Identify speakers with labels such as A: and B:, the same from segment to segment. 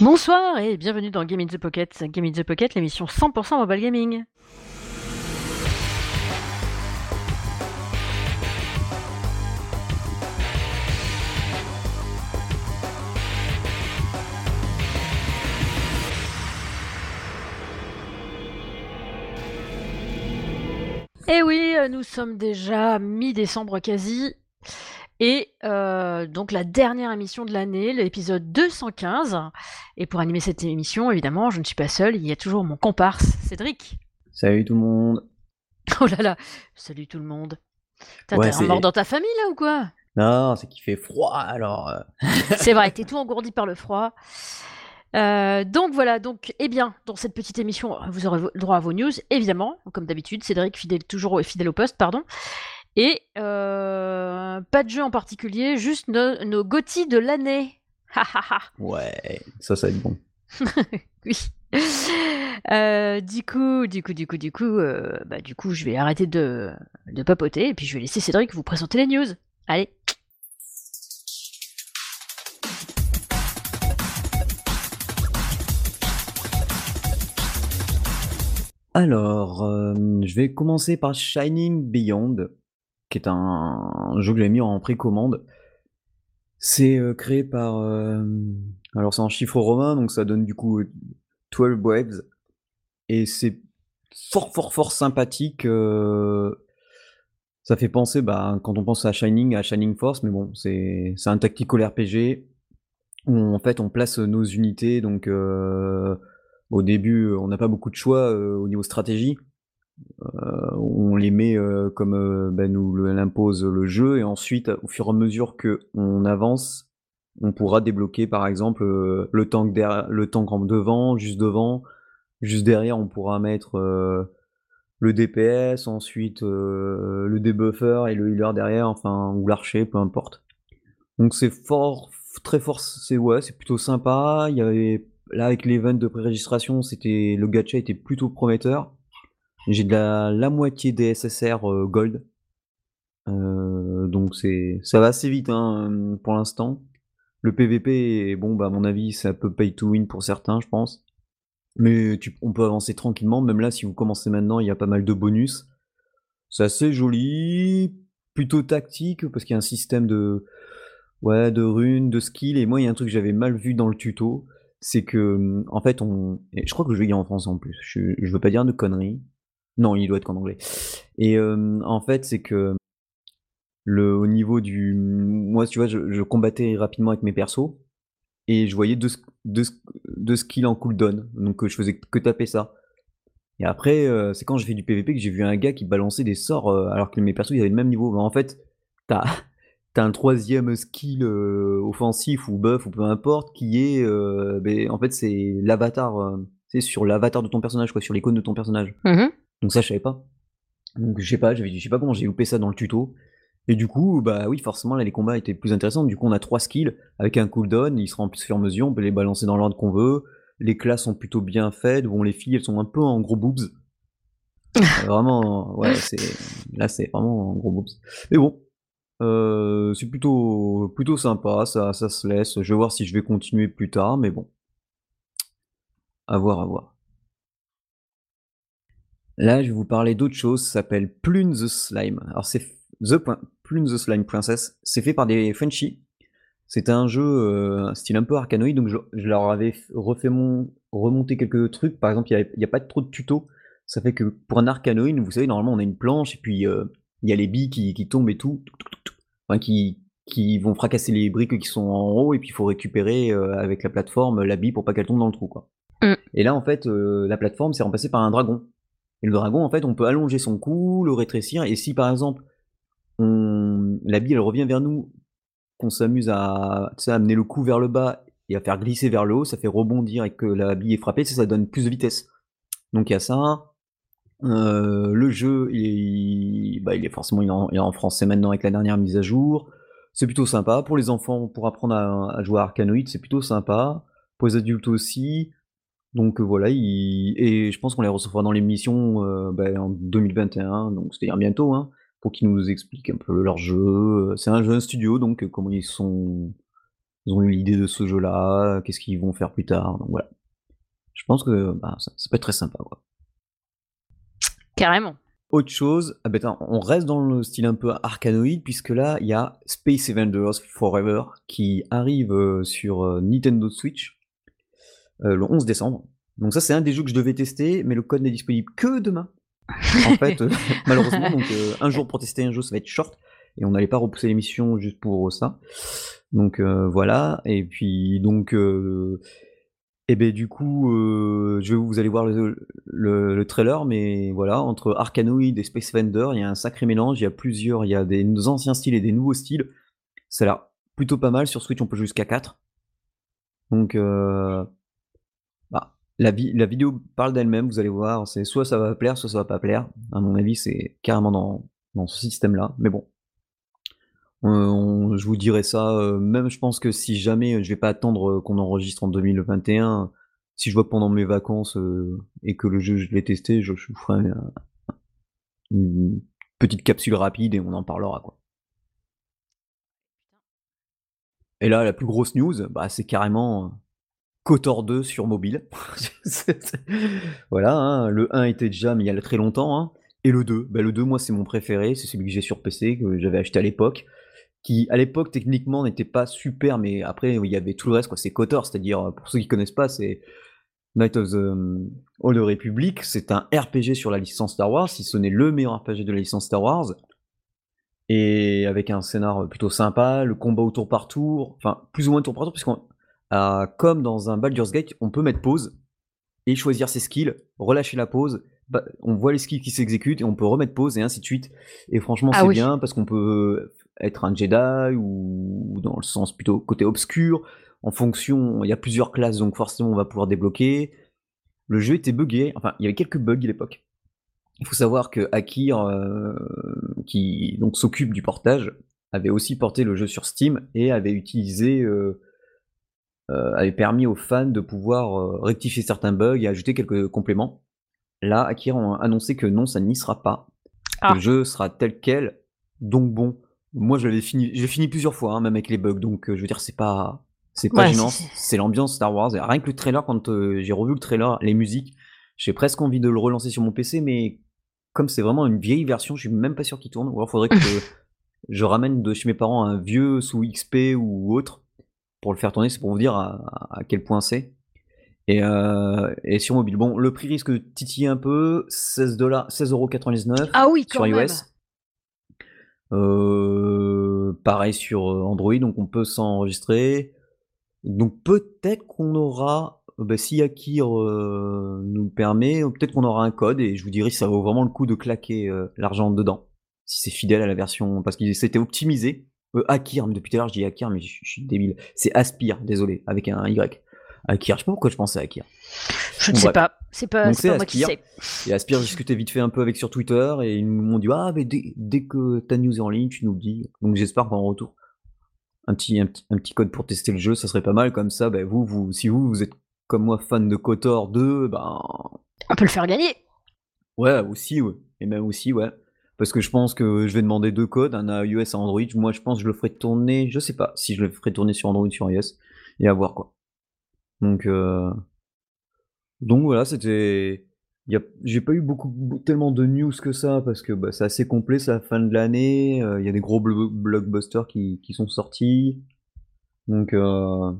A: Bonsoir et bienvenue dans Game in the Pocket. Game in the Pocket, l'émission 100% mobile gaming. Et oui, euh, nous sommes déjà mi-décembre quasi. Et euh, donc la dernière émission de l'année, l'épisode 215. Et pour animer cette émission, évidemment, je ne suis pas seul, il y a toujours mon comparse, Cédric.
B: Salut tout le monde.
A: Oh là là, salut tout le monde. T'as
B: Ouais,
A: un mort dans ta famille là ou quoi?
B: Non, c'est qu'il fait froid alors. euh,
A: C'est vrai, t'es tout engourdi par le froid. Euh, donc voilà, donc eh bien, dans cette petite émission, vous aurez droit à vos news, évidemment, comme d'habitude. Cédric fidèle toujours fidèle au poste, pardon. Et euh, pas de jeu en particulier, juste nos, nos de l'année.
B: Ouais, ça, ça va être bon.
A: Oui. Euh, du coup, du coup, du coup, du coup, euh, bah, du coup, je vais arrêter de, de papoter et puis je vais laisser Cédric vous présenter les news. Allez.
B: Alors, euh, je vais commencer par Shining Beyond, qui est un jeu que j'ai mis en précommande. C'est euh, créé par. euh, alors, c'est en chiffre romain, donc ça donne du coup euh, 12 Waves. Et c'est fort, fort, fort sympathique. euh, ça fait penser, bah, quand on pense à Shining, à Shining Force, mais bon, c'est un tactical RPG où en fait on place nos unités. Donc, euh, au début, on n'a pas beaucoup de choix euh, au niveau stratégie. On les met euh, comme euh, bah, nous l'impose le jeu, et ensuite, au fur et à mesure que on avance, on pourra débloquer par exemple euh, le tank en devant, juste devant, juste derrière, on pourra mettre le DPS, ensuite le debuffer et le healer derrière, enfin ou l'archer, peu importe. Donc c'est fort, très fort, c'est ouais, c'est plutôt sympa. Il y avait là avec l'event de pré-registration, c'était le gacha était plutôt prometteur. J'ai de la, la moitié des SSR euh, gold, Euh, donc c'est ça va assez vite hein, pour l'instant. Le PVP, bon bah à mon avis c'est un peu pay to win pour certains, je pense. Mais tu- on peut avancer tranquillement. Même là, si vous commencez maintenant, il y a pas mal de bonus. C'est assez joli, plutôt tactique parce qu'il y a un système de Ouais, de runes, de skills. Et moi, il y a un truc que j'avais mal vu dans le tuto, c'est que, en fait, on. je crois que je vais dire en français en plus. Je, je veux pas dire de conneries. Non, il doit être qu'en anglais. Et euh, en fait, c'est que le, au niveau du. Moi, tu vois, je, je combattais rapidement avec mes persos et je voyais deux, deux, deux skills en cooldown. Donc, euh, je faisais que taper ça. Et après, euh, c'est quand j'ai fait du PVP que j'ai vu un gars qui balançait des sorts alors que mes persos ils avaient le même niveau. Mais en fait, t'as t'as un troisième skill offensif ou buff ou peu importe qui est ben, en fait c'est l'avatar c'est sur l'avatar de ton personnage quoi sur l'icône de ton personnage
A: Mhm.
B: Donc ça je savais pas. Donc je sais pas je sais pas comment j'ai loupé ça dans le tuto. Et du coup bah oui forcément là les combats étaient plus intéressants. Du coup on a trois skills. Avec un cooldown ils seront en plus fur et à mesure on peut les balancer dans l'ordre qu'on veut. Les classes sont plutôt bien faites bon les filles elles sont un peu en gros boobs. Vraiment ouais c'est là c'est vraiment en gros boobs. Mais bon euh, c'est plutôt, plutôt sympa, ça, ça se laisse. Je vais voir si je vais continuer plus tard, mais bon. À voir, à voir. Là, je vais vous parler d'autre chose, ça s'appelle Plune the Slime. Alors, c'est The Point- Plune the Slime Princess. C'est fait par des Frenchies. C'est un jeu euh, style un peu arcanoïde, donc je, je leur avais refait mon, remonter quelques trucs. Par exemple, il n'y a, pas trop de tutos. Ça fait que pour un arcanoïde, vous savez, normalement, on a une planche et puis euh, il y a les billes qui, qui tombent et tout. Enfin, qui, qui vont fracasser les briques qui sont en haut et puis il faut récupérer euh, avec la plateforme la bille pour pas qu'elle tombe dans le trou, quoi.
A: Mm.
B: Et là, en fait, euh, la plateforme s'est remplacée par un dragon. Et le dragon, en fait, on peut allonger son cou, le rétrécir, et si par exemple, on... la bille, elle revient vers nous, qu'on s'amuse à, amener le cou vers le bas et à faire glisser vers le haut, ça fait rebondir et que la bille est frappée, ça, ça donne plus de vitesse. Donc il y a ça. Euh, le jeu, il est, bah, est forcément il est en français maintenant avec la dernière mise à jour. C'est plutôt sympa. Pour les enfants, pour apprendre à, à jouer à Arcanoid, c'est plutôt sympa. Pour les adultes aussi. Donc euh, voilà, il- et je pense qu'on les recevra dans l'émission euh, bah, en 2021, donc c'est-à-dire bientôt, hein, pour qu'ils nous expliquent un peu leur jeu. C'est un jeu un studio, donc euh, comment ils sont, ils ont eu l'idée de ce jeu-là, qu'est-ce qu'ils vont faire plus tard. Donc voilà. Je pense que bah, ça, peut être très sympa. Quoi.
A: Carrément.
B: Autre chose, ah ben, on reste dans le style un peu arcanoïde, puisque là, il y a Space Invaders Forever qui arrive sur Nintendo Switch euh, le 11 décembre. Donc ça, c'est un des jeux que je devais tester, mais le code n'est disponible que demain. En fait, malheureusement, donc un jour pour tester un jeu, ça va être short, et on n'allait pas repousser l'émission juste pour ça. Donc voilà, et puis donc et ben du coup, euh, je vous allez voir le, trailer, mais voilà, entre Arkanoid et Space Vendor, il y a un sacré mélange. Il y a plusieurs, il y a des anciens styles et des nouveaux styles. Ça a l'air plutôt pas mal. Sur Switch, on peut jouer jusqu'à 4. Donc, euh, la, vidéo parle d'elle-même. Vous allez voir, c'est soit ça va plaire, soit ça va pas plaire. À mon avis, c'est carrément dans, dans ce système-là. Mais bon, euh, je vous dirai ça, euh, même je pense que si jamais euh, je vais pas attendre qu'on enregistre en 2021, si je vois pendant mes vacances et que le jeu je l'ai testé, je, vous ferai une petite capsule rapide et on en parlera. Et là, la plus grosse news, bah, c'est carrément Kotor 2 sur mobile. voilà, hein, le 1 était déjà, mais il y a très longtemps. Hein. Et le 2, bah, le 2, moi, c'est mon préféré. C'est celui que j'ai sur PC, que j'avais acheté à l'époque qui à l'époque techniquement n'était pas super, mais après il y avait tout le reste. C'est KOTOR, c'est-à-dire, pour ceux qui connaissent pas, c'est Night of the um, Old Republic, c'est un RPG sur la licence Star Wars, si ce n'est le meilleur RPG de la licence Star Wars, et avec un scénar plutôt sympa, le combat au tour par tour, enfin plus ou moins tour par tour, puisqu'on comme dans un Baldur's Gate, on peut mettre pause et choisir ses skills, relâcher la pause, bah, on voit les skills qui s'exécutent et on peut remettre pause et ainsi de suite. Et franchement, ah c'est bien parce qu'on peut être un Jedi ou dans le sens plutôt côté obscur. En fonction, il y a plusieurs classes, donc forcément on va pouvoir débloquer. Le jeu était buggé, enfin il y avait quelques bugs à l'époque. Il faut savoir que Akir, euh, qui donc s'occupe du portage, avait aussi porté le jeu sur Steam et avait utilisé, euh, euh, avait permis aux fans de pouvoir rectifier certains bugs et ajouter quelques compléments. Là, Akir a annoncé que non, ça n'y sera pas. Le ah. jeu sera tel quel, donc bon, moi, je l'avais fini, j'ai fini plusieurs fois, hein, même avec les bugs. Donc, euh, je veux dire, c'est pas, c'est pas gênant. C'est l'ambiance Star Wars. Et rien que le trailer, quand euh, j'ai revu le trailer, les musiques, j'ai presque envie de le relancer sur mon PC, mais comme c'est vraiment une vieille version, je suis même pas sûr qu'il tourne. Ou alors, faudrait que je ramène de chez mes parents un vieux sous XP ou autre pour le faire tourner. C'est pour vous dire à, quel point c'est. Et, euh, et, sur mobile, bon, le prix risque de titiller un peu, 16 dollars, 16,99€
A: ah oui,
B: sur iOS. Euh, pareil sur euh, Android, donc on peut s'enregistrer. Donc peut-être qu'on aura, bah, si Akir euh, nous permet, peut-être qu'on aura un code et je vous dirai si ça vaut vraiment le coup de claquer l'argent dedans, si c'est fidèle à la version, parce qu'il s'était optimisé. Akir, mais depuis tout à l'heure je dis Akir, mais je, suis débile. C'est Aspire, désolé, avec un Y. Akir, je sais pas pourquoi je pensais à Akir.
A: Je ne sais pas. C'est pas, pas moi qui sais.
B: Et Aspire, j'ai discuté vite fait un peu avec sur Twitter et ils m'ont dit Ah, mais dès, que ta news est en ligne, tu nous le dis. Donc j'espère qu'en retour, un petit, un, petit code pour tester le jeu, ça serait pas mal. Comme ça, bah, vous, vous, si vous, vous êtes comme moi fan de Kotor 2, ben.
A: On peut le faire gagner.
B: Ouais, aussi, ouais. Et même aussi, ouais. Parce que je pense que je vais demander deux codes, un à iOS et un Android. Moi, je pense que je le ferai tourner, je sais pas si je le ferai tourner sur Android, sur iOS. Et à voir quoi. Donc, euh, donc voilà, c'était. J'ai pas eu beaucoup, tellement de news que ça parce que bah, c'est assez complet, c'est la fin de l'année. Euh, il y a des gros blockbusters qui, sont sortis. Donc euh,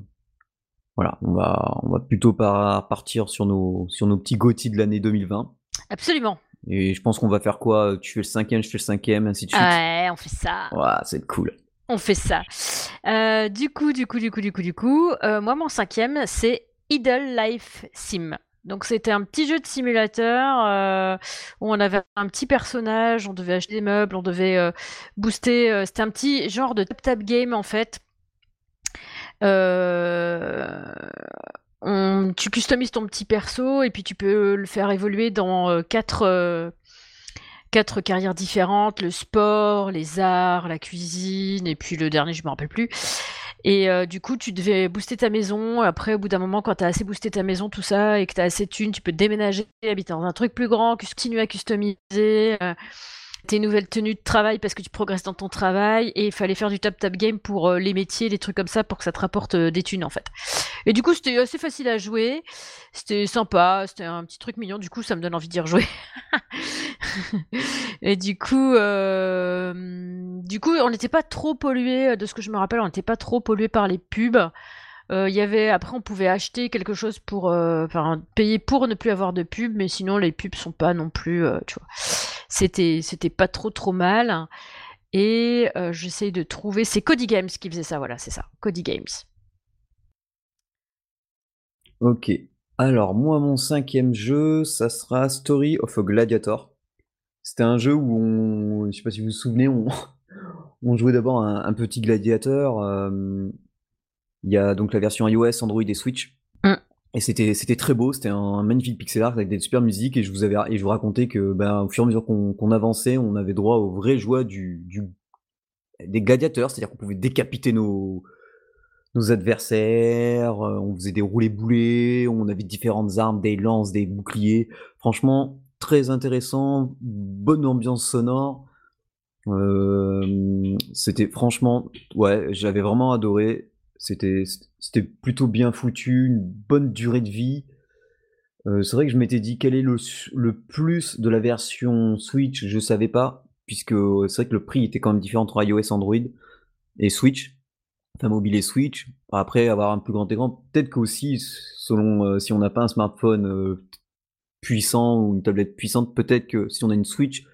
B: voilà, on va, plutôt partir sur nos, petits GOTY de l'année 2020.
A: Absolument.
B: Et je pense qu'on va faire quoi? Tu fais le cinquième, je fais le cinquième, ainsi de suite.
A: Ouais, on fait ça.
B: Ouais, c'est cool.
A: On fait ça. Euh, du coup, du coup, du coup, du coup, du coup, moi mon cinquième, c'est Idle Life Sim. Donc c'était un petit jeu de simulateur euh, où on avait un petit personnage, on devait acheter des meubles, on devait euh, booster. Euh, c'était un petit genre de tap-tap game en fait. Tu customises ton petit perso et puis tu peux le faire évoluer dans quatre, quatre carrières différentes le sport, les arts, la cuisine et puis le dernier, je me rappelle plus. Et euh, du coup, tu devais booster ta maison. Après, au bout d'un moment, quand tu as assez boosté ta maison, tout ça, et que tu as assez de thunes, tu peux déménager, habiter dans un truc plus grand, continuer à customiser. Euh, tes nouvelles tenues de travail parce que tu progresses dans ton travail et il fallait faire du tap tap game pour les métiers, des trucs comme ça pour que ça te rapporte des thunes en fait. Et du coup, c'était assez facile à jouer, c'était sympa, c'était un petit truc mignon. Du coup, ça me donne envie d'y rejouer. et du coup, du coup, on n'était pas trop pollué de ce que je me rappelle, on n'était pas trop pollué par les pubs. Euh, il y avait après on pouvait acheter quelque chose pour euh, enfin payer pour ne plus avoir de pub mais sinon les pubs sont pas non plus euh, tu vois c'était pas trop trop mal. Et j'essaye de trouver c'est Cody Games qui faisait ça voilà c'est ça Cody Games.
B: Ok. Alors moi mon cinquième jeu ça sera Story of a Gladiator. C'était un jeu où on je sais pas si vous vous souvenez on on jouait d'abord un, un, petit gladiateur il y a donc la version iOS, Android et Switch. Et c'était c'était très beau, c'était un magnifique pixel art avec des super musiques et je vous avais et je vous racontais que ben au fur et à mesure qu'on avançait, on avait droit aux vraies joies du, du des gladiateurs, c'est-à-dire qu'on pouvait décapiter nos nos adversaires, euh, on faisait des roulés boulets, on avait différentes armes, des lances, des boucliers. Franchement, très intéressant, bonne ambiance sonore. Euh, c'était franchement, ouais, j'avais vraiment adoré. C'était plutôt bien foutu, une bonne durée de vie. Euh, c'est vrai que je m'étais dit quel est le, plus de la version Switch, je savais pas, puisque c'est vrai que le prix était quand même différent entre iOS, Android et Switch, enfin mobile et Switch. Après avoir un plus grand écran, peut-être qu'aussi, selon euh, si on n'a pas un smartphone euh, puissant ou une tablette puissante, peut-être que si on a une Switch,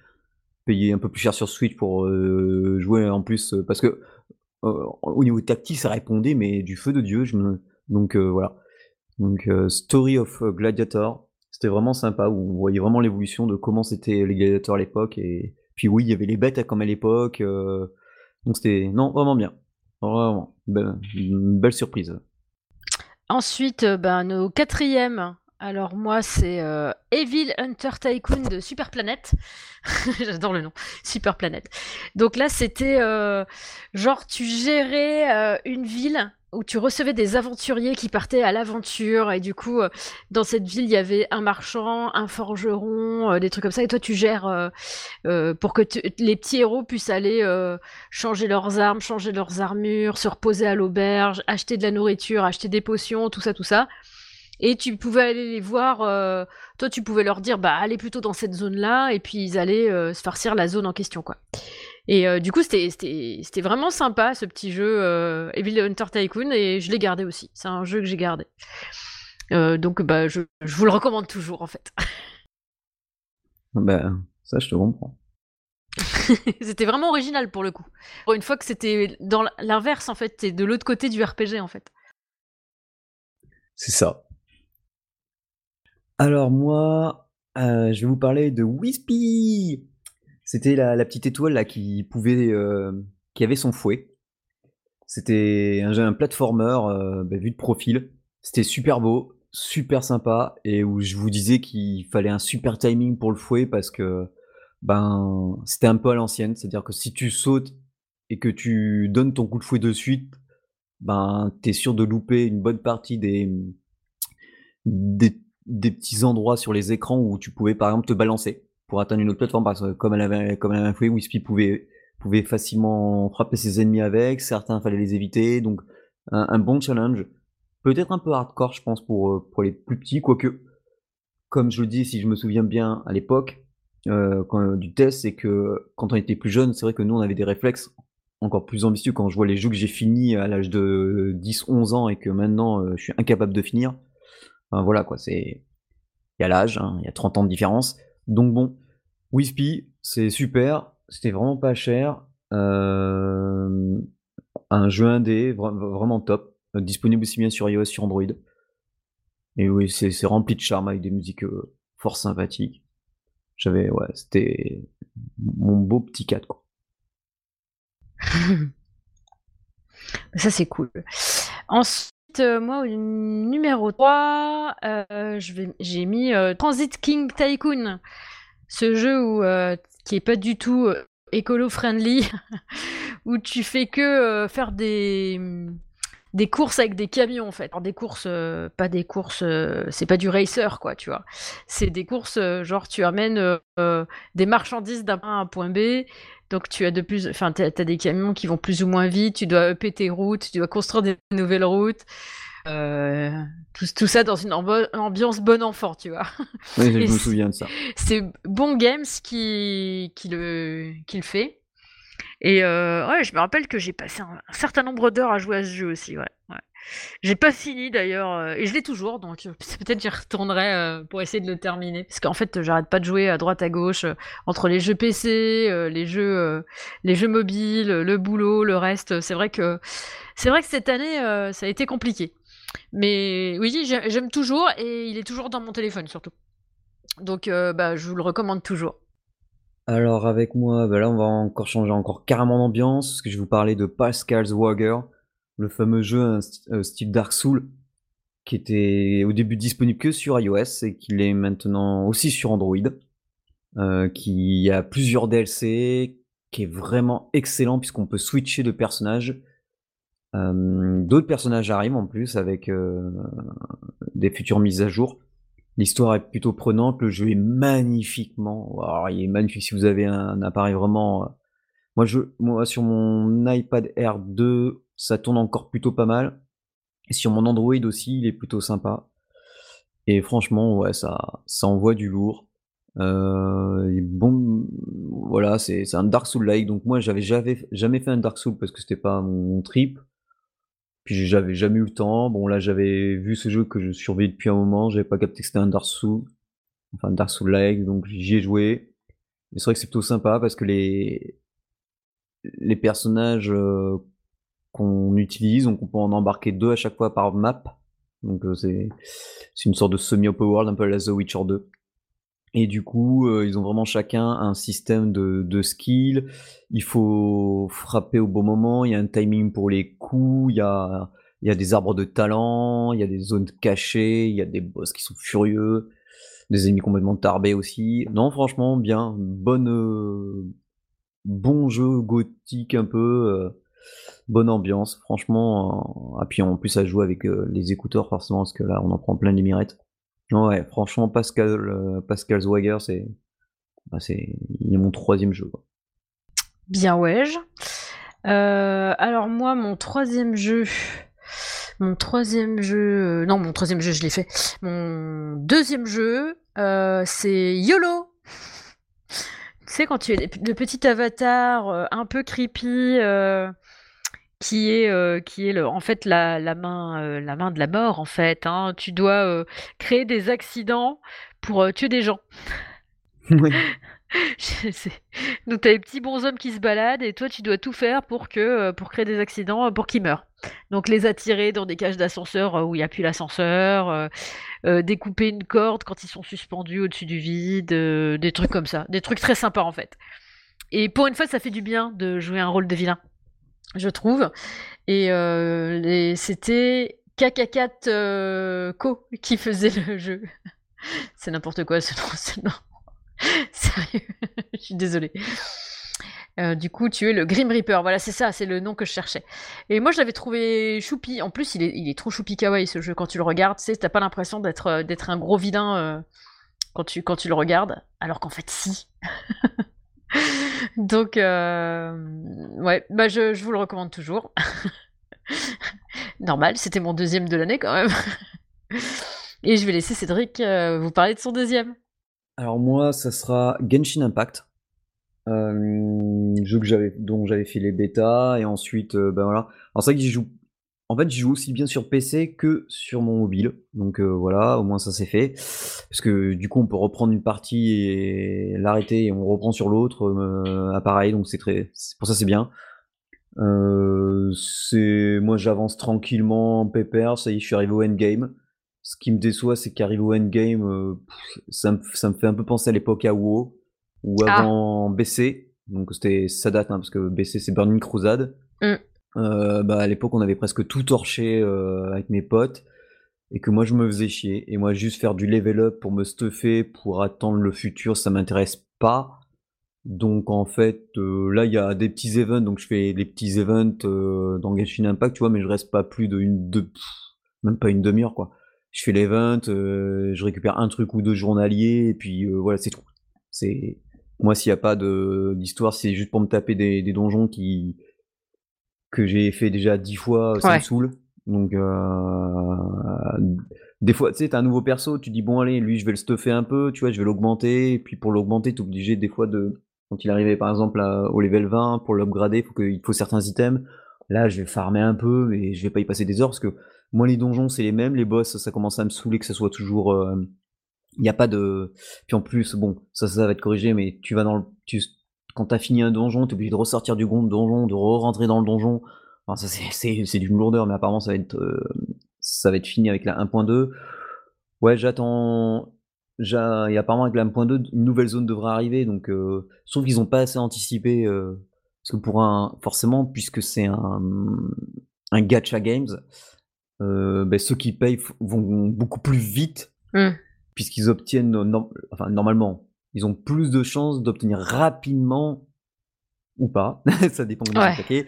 B: payer un peu plus cher sur Switch pour jouer en plus, parce que euh, au niveau tactile, ça répondait, mais du feu de Dieu. Je me... Donc euh, voilà. Donc euh, Story of Gladiator, c'était vraiment sympa, où on voyait vraiment l'évolution de comment c'était les gladiateurs à l'époque. Et puis oui, il y avait les bêtes comme à l'époque. Donc c'était non vraiment bien, vraiment une belle surprise.
A: Ensuite, ben, nos quatrièmes alors moi c'est euh, Evil Hunter Tycoon de Super Planet. J'adore le nom, Super Planet. Donc là c'était euh, genre tu gérais euh, une ville où tu recevais des aventuriers qui partaient à l'aventure et du coup dans cette ville il y avait un marchand, un forgeron, des trucs comme ça et toi tu gères pour que les petits héros puissent aller changer leurs armes, changer leurs armures, se reposer à l'auberge, acheter de la nourriture, acheter des potions, tout ça tout ça. Et tu pouvais aller les voir, euh, toi tu pouvais leur dire bah allez plutôt dans cette zone-là, et puis ils allaient euh, se farcir la zone en question quoi. Et euh, du coup c'était vraiment sympa ce petit jeu Evil Hunter Tycoon, et je l'ai gardé aussi, c'est un jeu que j'ai gardé. donc bah je, je, vous le recommande toujours en fait.
B: bah ça je te comprends.
A: c'était vraiment original pour le coup. Pour une fois que c'était dans l'inverse en fait, c'est de l'autre côté du RPG en fait.
B: C'est ça. Alors moi, euh, je vais vous parler de Wispy! C'était la petite étoile qui pouvait, euh, avait son fouet. C'était un jeu platformer, euh, bah, vu de profil. C'était super beau, super sympa et où je vous disais qu'il fallait un super timing pour le fouet parce que, ben, c'était un peu à l'ancienne. C'est-à-dire que si tu sautes et que tu donnes ton coup de fouet de suite, ben, tu sûr de louper une bonne partie des des petits endroits sur les écrans où tu pouvais par exemple te balancer pour atteindre une autre plateforme parce que comme elle avait comme elle avait Wispy pouvait pouvait facilement frapper ses ennemis avec. Certains fallait les éviter. Donc un, bon challenge. Peut-être un peu hardcore je pense pour euh, pour les plus petits. Quoique comme je le dis si je me souviens bien à l'époque euh, quand, du test c'est que quand on était plus jeune c'est vrai que nous on avait des réflexes encore plus ambitieux. Quand je vois les jeux que j'ai fini à l'âge de 10 11 ans et que maintenant euh, je suis incapable de finir voilà quoi, c'est. Il y a l'âge, hein, il y a 30 ans de différence. Donc bon, Wispy, c'est super, c'était vraiment pas cher. Euh, un jeu indé, vraiment top. disponible aussi bien sur iOS sur Android. Et oui, c'est rempli de charme avec des musiques euh, fort sympathiques. J'avais, ouais, c'était mon beau petit 4, quoi.
A: Ça, c'est cool. Euh, moi, au numéro 3, euh, j'ai mis euh, Transit King Tycoon. Ce jeu qui est pas du tout écolo-friendly, où tu fais que faire des, des courses avec des camions en fait. Alors, des courses, euh, pas des courses, euh, c'est pas du racer quoi, tu vois. C'est des courses genre tu amènes des marchandises d'un point A à un point B. Donc tu as de plus, enfin t'as as des camions qui vont plus ou moins vite. Tu dois upper tes routes, tu dois construire des nouvelles routes. Tout, tout, ça dans une ambiance bon enfant, tu vois.
B: Oui, je me souviens de ça.
A: C'est Bon Games qui, qui, le, qui le fait. Et euh, ouais, je me rappelle que j'ai passé un, certain nombre d'heures à jouer à ce jeu aussi, ouais. J'ai pas fini d'ailleurs, euh, et je l'ai toujours, donc euh, peut-être j'y retournerai pour essayer de le terminer. Parce qu'en fait, j'arrête pas de jouer à droite à gauche, entre les jeux PC, les jeux, les jeux mobiles, le boulot, le reste. C'est vrai que vrai que cette année, ça a été compliqué. Mais oui, j'aime toujours, et il est toujours dans mon téléphone surtout. Donc, bah, je vous le recommande toujours.
B: Alors avec moi, bah là on va encore changer encore carrément d'ambiance, parce que je vous parler de Pascal's Wager, le fameux jeu euh, style Dark Souls, qui était au début disponible que sur iOS et qui est maintenant aussi sur Android, euh, qui a plusieurs DLC, qui est vraiment excellent puisqu'on peut switcher de personnages. Euh, d'autres personnages arrivent en plus avec des futures mises à jour. L'histoire est plutôt prenante, le jeu est magnifiquement. Il est magnifique si vous avez un, appareil vraiment. Euh, moi, je, moi, sur mon iPad Air 2, ça tourne encore plutôt pas mal. Et sur mon Android aussi, il est plutôt sympa. Et franchement, ouais, ça, ça envoie du lourd. Euh, bon, voilà, c'est un Dark Souls-like. Donc moi, j'avais jamais, jamais fait un Dark Souls parce que c'était pas mon trip. Puis j'avais jamais eu le temps. Bon là j'avais vu ce jeu que je surveillais depuis un moment, j'avais pas capté que c'était un Dark Souls, enfin Dark Souls like, donc j'y ai joué. Et c'est vrai que c'est plutôt sympa parce que les les personnages euh, qu'on utilise, donc on peut en embarquer deux à chaque fois par map. Donc euh, c'est c'est une sorte de semi-open world un peu à la The Witcher 2. Et du coup, euh, ils ont vraiment chacun un système de, de skills. Il faut frapper au bon moment. Il y a un timing pour les coups. Il y a, il y des arbres de talent. Il y a des zones cachées. Il y a des boss qui sont furieux. Des ennemis complètement tarbés aussi. Non, franchement, bien. Bonne, euh, bon jeu gothique un peu. Euh, bonne ambiance. Franchement. et puis en plus, à jouer avec les écouteurs, forcément, parce que là, on en prend plein les mirettes. Ouais, franchement, Pascal, euh, Zwager, c'est, bah, c'est, il est mon troisième jeu.
A: Bien, ouais. Euh, alors moi, mon troisième jeu, mon troisième jeu, euh, non, mon troisième jeu, je l'ai fait. Mon deuxième jeu, c'est YOLO. tu sais, quand tu es le petit avatar un peu creepy qui est, euh, qui est le, en fait la, la main, euh, la main de la mort en fait. Hein. Tu dois euh, créer des accidents pour tuer des gens. Oui. Donc tu as les petits bonshommes qui se baladent et toi tu dois tout faire pour que pour créer des accidents pour qu'ils meurent. Donc les attirer dans des cages d'ascenseur où il n'y a plus l'ascenseur, découper une corde quand ils sont suspendus au-dessus du vide, des trucs comme ça, des trucs très sympas en fait. Et pour une fois ça fait du bien de jouer un rôle de vilain je trouve. Et euh, c'était KK4 euh, Co qui faisait le jeu. C'est n'importe quoi ce nom. Sérieux, je suis désolée. Euh, du coup, tu es le Grim Reaper. Voilà, c'est ça, c'est le nom que je cherchais. Et moi, je l'avais trouvé choupi. En plus, il est, il est trop choupi kawaii ce jeu. Quand tu le regardes, tu t'as pas l'impression d'être, d'être un gros vilain quand, tu, quand tu le regardes. Alors qu'en fait, si. Donc, euh, ouais, bah je, vous le recommande toujours. Normal, c'était mon deuxième de l'année quand même. Et je vais laisser Cédric euh, vous parler de son deuxième.
B: Alors moi, ça sera Genshin Impact. Euh, jeu que j'avais, dont j'avais fait les bêtas et ensuite, ben voilà. Alors c'est vrai j'y joue en fait, j'y joue aussi bien sur PC que sur mon mobile. Donc euh, voilà, au moins ça c'est fait. Parce que du coup, on peut reprendre une partie et l'arrêter et on reprend sur l'autre euh, appareil. Donc c'est très, pour ça c'est bien. Euh, c'est, moi j'avance tranquillement en pépère. Ça y est, je suis arrivé au endgame. Ce qui me déçoit, c'est qu'arriver au endgame, ça, me, ça me fait un peu penser à l'époque à WoW ou ah. avant BC. Donc c'était, ça date hein, parce que BC c'est Burning Crusade. Mm. Euh, bah, à l'époque, on avait presque tout torché euh, avec mes potes et que moi je me faisais chier. Et moi, juste faire du level up pour me stuffer, pour attendre le futur, ça m'intéresse pas. Donc en fait, euh, là il y a des petits events, donc je fais des petits events euh, dans Genshin Impact, tu vois, mais je reste pas plus d'une deux, même pas une demi-heure quoi. Je fais l'event, euh, je récupère un truc ou deux journaliers, et puis voilà, c'est tout. C'est moi s'il n'y a pas de d'histoire, c'est juste pour me taper des, des donjons qui que j'ai fait déjà dix fois, ça me saoule. Donc des fois, tu sais, t'as un nouveau perso, tu dis bon allez, lui je vais le stuffer un peu, tu vois, je vais l'augmenter, et puis pour l'augmenter, t'es obligé des fois de quand il arrivait par exemple au level 20, pour l'upgrader, il faut, il faut certains items. Là, je vais farmer un peu, mais je vais pas y passer des heures, parce que moi, les donjons, c'est les mêmes, les boss, ça commence à me saouler que ce soit toujours... Euh, il n'y a pas de... Puis en plus, bon, ça, ça va être corrigé, mais tu vas dans le... Tu... Quand t'as fini un donjon, t'es obligé de ressortir du donjon, de re-rentrer dans le donjon. Enfin, ça, c'est d'une lourdeur, mais apparemment, ça va être, euh, ça va être fini avec la 1.2. Ouais, j'attends a apparemment avec la 1.2, une nouvelle zone devrait arriver, donc euh, sauf qu'ils n'ont pas assez anticipé, euh, parce que pour un, forcément, puisque c'est un, un gacha games, euh, ben, ceux qui payent vont beaucoup plus vite, mmh. puisqu'ils obtiennent, enfin normalement, ils ont plus de chances d'obtenir rapidement ou pas, ça dépend de ouais.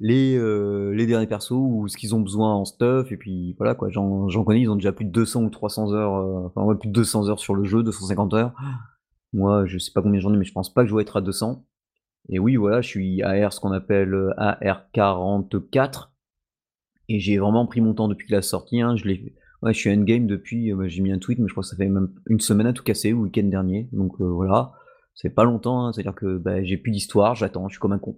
B: les, euh, les derniers persos ou ce qu'ils ont besoin en stuff, et puis voilà quoi, j'en connais, ils ont déjà plus de 200 ou 300 heures, euh, enfin ouais, plus de 200 heures sur le jeu, 250 heures. Moi, je sais pas combien j'en ai, mais je pense pas que je vais être à 200. Et oui, voilà, je suis AR, ce qu'on appelle euh, AR44, et j'ai vraiment pris mon temps depuis la sortie, hein, je l'ai Ouais, je suis endgame depuis, j'ai mis un tweet, mais je crois que ça fait même une semaine à tout casser, le week-end dernier, donc voilà c'est pas longtemps, hein, c'est-à-dire que bah, j'ai plus d'histoire, j'attends, je suis comme un con.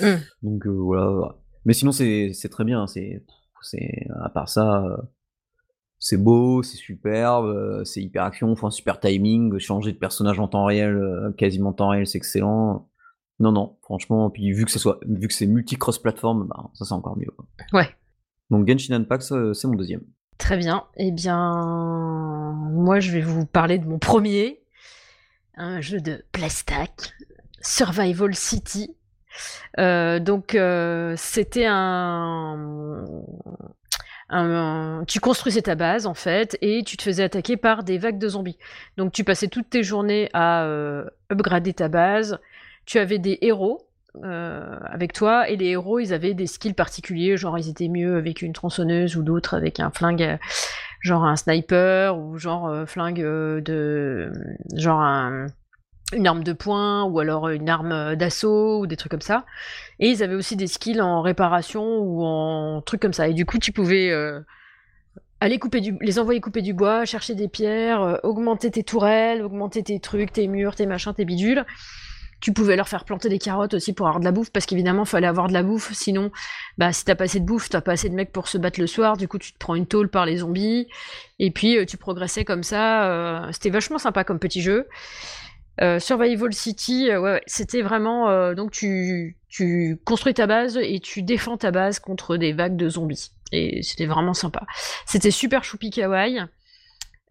B: Mmh. Donc euh, voilà, Mais sinon, c'est très bien, c'est à part ça, euh, c'est beau, c'est superbe, euh, c'est hyper action, enfin super timing, changer de personnage en temps réel, quasiment en temps réel, c'est excellent. Non, non, franchement, puis vu que c'est soit vu que c'est multi-cross platform, bah, ça c'est encore mieux.
A: Ouais.
B: Donc Genshin Impact, c'est mon deuxième.
A: Très bien. Eh bien, moi je vais vous parler de mon premier, un jeu de Playstack, Survival City. Euh, donc euh, c'était un... Tu construisais ta base en fait et tu te faisais attaquer par des vagues de zombies. Donc tu passais toutes tes journées à euh, upgrader ta base. Tu avais des héros avec toi et les héros ils avaient des skills particuliers, genre ils étaient mieux avec une tronçonneuse ou d'autres avec un flingue genre un sniper ou genre euh, flingue euh, de genre une arme de poing ou alors une arme euh, d'assaut ou des trucs comme ça. Et ils avaient aussi des skills en réparation ou en trucs comme ça. Et du coup, tu pouvais aller couper les envoyer couper du bois, chercher des pierres, augmenter tes tourelles, augmenter tes trucs, tes murs, tes machins, tes bidules. Tu pouvais leur faire planter des carottes aussi pour avoir de la bouffe, parce qu'évidemment, fallait avoir de la bouffe. Sinon, bah, si t'as pas assez de bouffe, t'as pas assez de mecs pour se battre le soir. Du coup, tu te prends une tôle par les zombies. Et puis, euh, tu progressais comme ça. Euh, c'était vachement sympa comme petit jeu. Euh, Survival City, c'était vraiment. donc, tu, tu construis ta base et tu défends ta base contre des vagues de zombies. Et c'était vraiment sympa. C'était super choupi kawaii.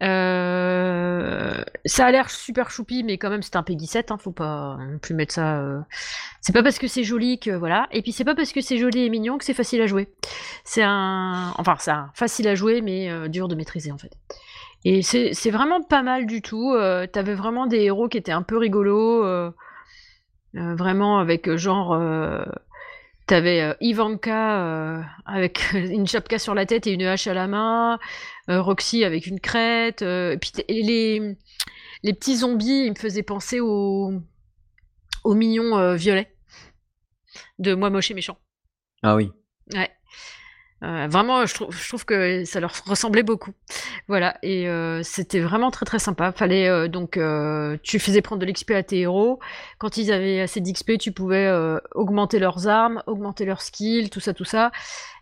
A: Euh, ça a l'air super choupi, mais quand même c'est un Peggy 7, hein, faut pas plus mettre ça. Euh, c'est pas parce que c'est joli que voilà, et puis c'est pas parce que c'est joli et mignon que c'est facile à jouer. C'est un, enfin c'est facile à jouer, mais euh, dur de maîtriser en fait. Et c'est vraiment pas mal du tout. T'avais vraiment des héros qui étaient un peu rigolos, vraiment avec genre T'avais euh, Ivanka euh, avec une chapka sur la tête et une hache à la main, euh, Roxy avec une crête, et puis les, les petits zombies, ils me faisaient penser aux, aux mignons violets de Moi moche et méchant.
B: Ah oui.
A: Ouais. Euh, vraiment, je, trouve que ça leur ressemblait beaucoup. Voilà, et euh, c'était vraiment très très sympa. Fallait euh, donc, tu faisais prendre de l'XP à tes héros. Quand ils avaient assez d'XP, tu pouvais augmenter leurs armes, augmenter leurs skills, tout ça, tout ça.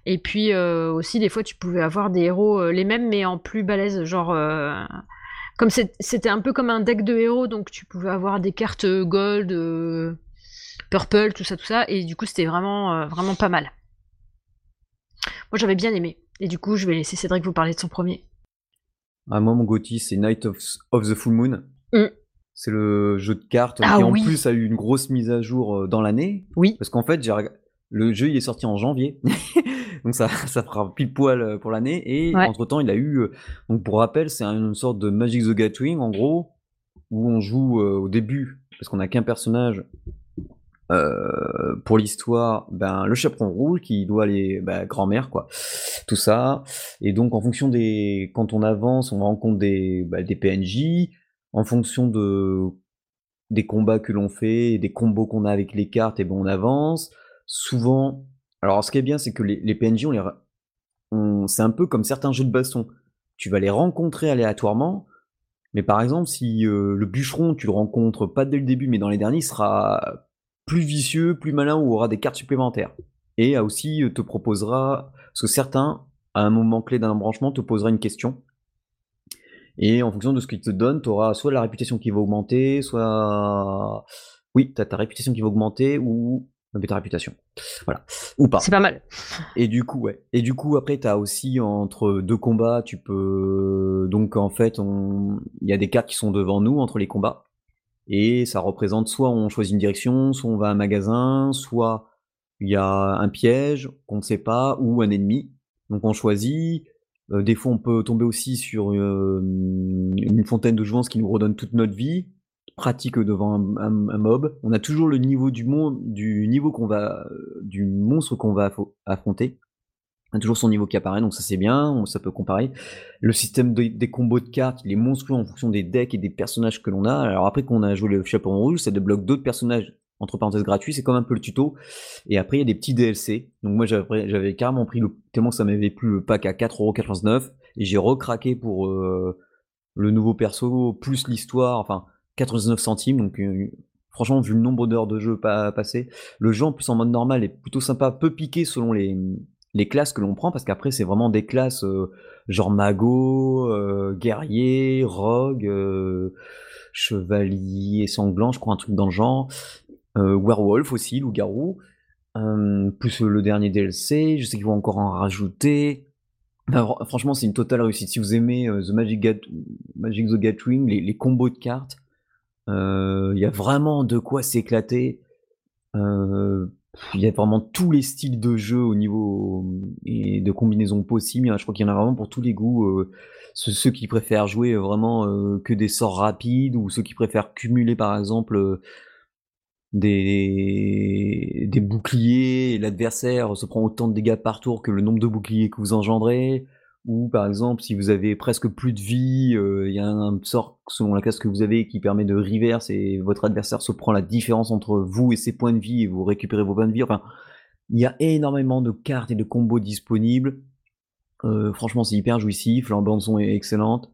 A: Et puis aussi, des fois, tu pouvais avoir des héros les mêmes, mais en plus balèze, genre. comme c'était un peu comme un deck de héros, donc tu pouvais avoir des cartes gold, purple, tout ça, tout ça, et du coup c'était vraiment, vraiment pas mal. Moi, j'avais bien aimé. Et du coup, je vais laisser Cédric vous parler de son premier.
B: Ah, moi, mon Gotti, c'est Night of, the Full Moon. Mm. C'est le jeu de cartes ah qui, en plus, a eu une grosse mise à jour euh, dans l'année.
A: Oui.
B: Parce qu'en fait, le jeu, il est sorti en janvier. donc, ça, ça fera pile poil euh, pour l'année. Et entre-temps, il a eu. Euh, donc, pour rappel, c'est une sorte de Magic the Gathering, en gros, où on joue au début. parce qu'on n'a qu'un personnage euh, pour l'histoire, ben, le chaperon rouge qui doit aller, ben, grand-mère, quoi. Tout ça. Et donc, en fonction des. Quand on avance, on rencontre des, ben, PNJ. En fonction de des combats que l'on fait, des combos qu'on a avec les cartes, et ben on avance. Souvent. Alors, ce qui est bien, c'est que les, PNJ, on les. C'est un peu comme certains jeux de baston. Tu vas les rencontrer aléatoirement. Mais par exemple, si euh, le bûcheron, tu le rencontres pas dès le début, mais dans les derniers, il sera plus vicieux, plus malin ou aura des cartes supplémentaires. Et aussi te proposera, parce que certains, à un moment clé d'un branchement, te posera une question. Et en fonction de ce qu'il te donne, tu auras soit la réputation qui va augmenter, soit. Oui, tu as ta réputation qui va augmenter ou ta réputation. Voilà. Ou pas.
A: C'est pas mal.
B: Et du coup, ouais. Et du coup, après, tu as aussi entre deux combats, tu peux. Donc, en fait, on... il y a des cartes qui sont devant nous entre les combats. Et ça représente soit on choisit une direction, soit on va à un magasin, soit il y a un piège qu'on ne sait pas, ou un ennemi. Donc on choisit. Euh, des fois on peut tomber aussi sur euh, une fontaine de jouvence qui nous redonne toute notre vie, pratique devant un, mob. On a toujours le niveau du, monde, du niveau qu'on va, du monstre qu'on va affronter a toujours son niveau qui apparaît, donc ça c'est bien, ça peut comparer. Le système des combos de cartes, il est monstrueux en fonction des decks et des personnages que l'on a. Alors après qu'on a joué le chaperon rouge, ça débloque d'autres personnages, entre parenthèses gratuits, c'est comme un peu le tuto. Et après il y a des petits DLC. Donc moi j'avais carrément pris le, tellement ça m'avait plu le pack à 4,99€ et j'ai recraqué pour euh, le nouveau perso, plus l'histoire, enfin 99 centimes, donc euh, franchement vu le nombre d'heures de jeu pas passé, le jeu en plus en mode normal est plutôt sympa, peu piqué selon les les classes que l'on prend, parce qu'après, c'est vraiment des classes euh, genre mago, euh, guerrier, rogue, euh, chevalier, sanglant, je crois, un truc dans le genre. werewolf aussi, loup-garou. plus le dernier DLC, je sais qu'ils vont encore en rajouter. franchement, c'est une totale réussite. Si vous aimez The Magic, the Gathering, les, combos de cartes, il y a vraiment de quoi s'éclater il y a vraiment tous les styles de jeu au niveau et de combinaisons possibles. Je crois qu'il y en a vraiment pour tous les goûts. Euh, ceux, qui préfèrent jouer vraiment euh, que des sorts rapides ou ceux qui préfèrent cumuler par exemple euh, des, des boucliers l'adversaire se prend autant de dégâts par tour que le nombre de boucliers que vous engendrez. Ou par exemple, si vous avez presque plus de vie, euh, il y a un, sort selon la classe que vous avez qui permet de reverse et votre adversaire se prend la différence entre vous et ses points de vie et vous récupérez vos points de vie. Enfin, il y a énormément de cartes et de combos disponibles. Euh, franchement, c'est hyper jouissif. La bande son est excellente.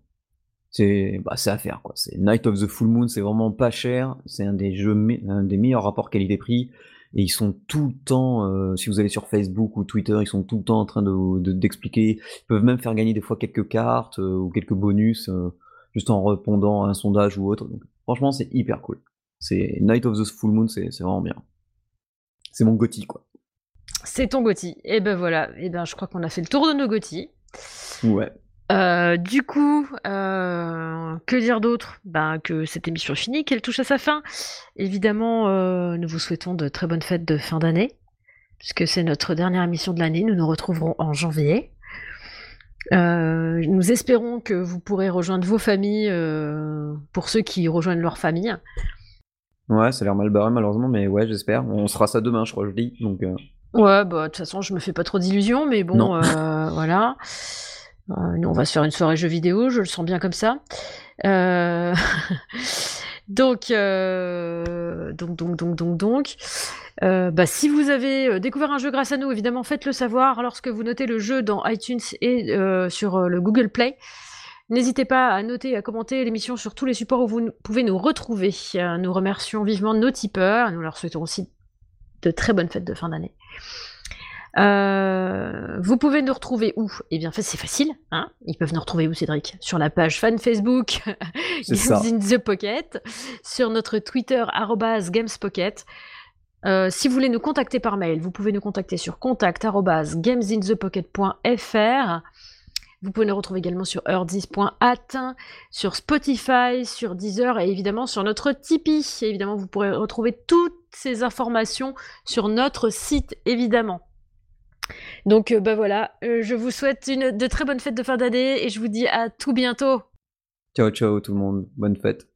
B: C'est bah, à faire quoi. C'est Night of the Full Moon, c'est vraiment pas cher. C'est un des jeux, un des meilleurs rapports qualité-prix et ils sont tout le temps, euh, si vous allez sur Facebook ou Twitter, ils sont tout le temps en train de d'expliquer. ils peuvent même faire gagner des fois quelques cartes euh, ou quelques bonus euh, juste en répondant à un sondage ou autre. Donc, franchement, c'est hyper cool. C'est Night of the Full Moon, c'est vraiment bien. C'est mon Gotti, quoi.
A: C'est ton Gotti. Et ben voilà. Et ben je crois qu'on a fait le tour de nos Gotti.
B: Ouais.
A: Euh, du coup, euh, que dire d'autre? Ben, Que cette émission est finie, qu'elle touche à sa fin. Évidemment, euh, nous vous souhaitons de très bonnes fêtes de fin d'année, puisque c'est notre dernière émission de l'année. Nous nous retrouverons en janvier. nous espérons que vous pourrez rejoindre vos familles pour ceux qui rejoignent leur famille.
B: Ouais, ça a l'air mal barré malheureusement, mais ouais, j'espère. On sera ça demain, je crois, je dis. Donc,
A: Ouais, bah de toute façon, je me fais pas trop d'illusions, mais bon, voilà. Euh, nous, on va se faire une soirée jeux vidéo, je le sens bien comme ça. Euh, donc, euh, donc, donc, donc, donc, donc. bah, si vous avez découvert un jeu grâce à nous, évidemment, faites-le savoir lorsque vous notez le jeu dans iTunes et sur le Google Play. N'hésitez pas à noter et à commenter l'émission sur tous les supports où vous pouvez nous retrouver. Nous remercions vivement nos tipeurs. Nous leur souhaitons aussi de très bonnes fêtes de fin d'année. Euh, vous pouvez nous retrouver où? Eh bien, c'est facile. Hein Ils peuvent nous retrouver où, Cédric? Sur la page fan Facebook Games in the Pocket, sur notre Twitter @gamespocket. Euh, si vous voulez nous contacter par mail, vous pouvez nous contacter sur contact@gamesinthepocket.fr. Vous pouvez nous retrouver également sur heure10.at, sur Spotify, sur Deezer et évidemment sur notre Tipeee. évidemment, vous pourrez retrouver toutes ces informations sur notre site, évidemment. Donc ben voilà, euh, je vous souhaite une, de très bonnes fêtes de fin d'année et je vous dis à tout bientôt.
B: Ciao ciao tout le monde, bonne fête.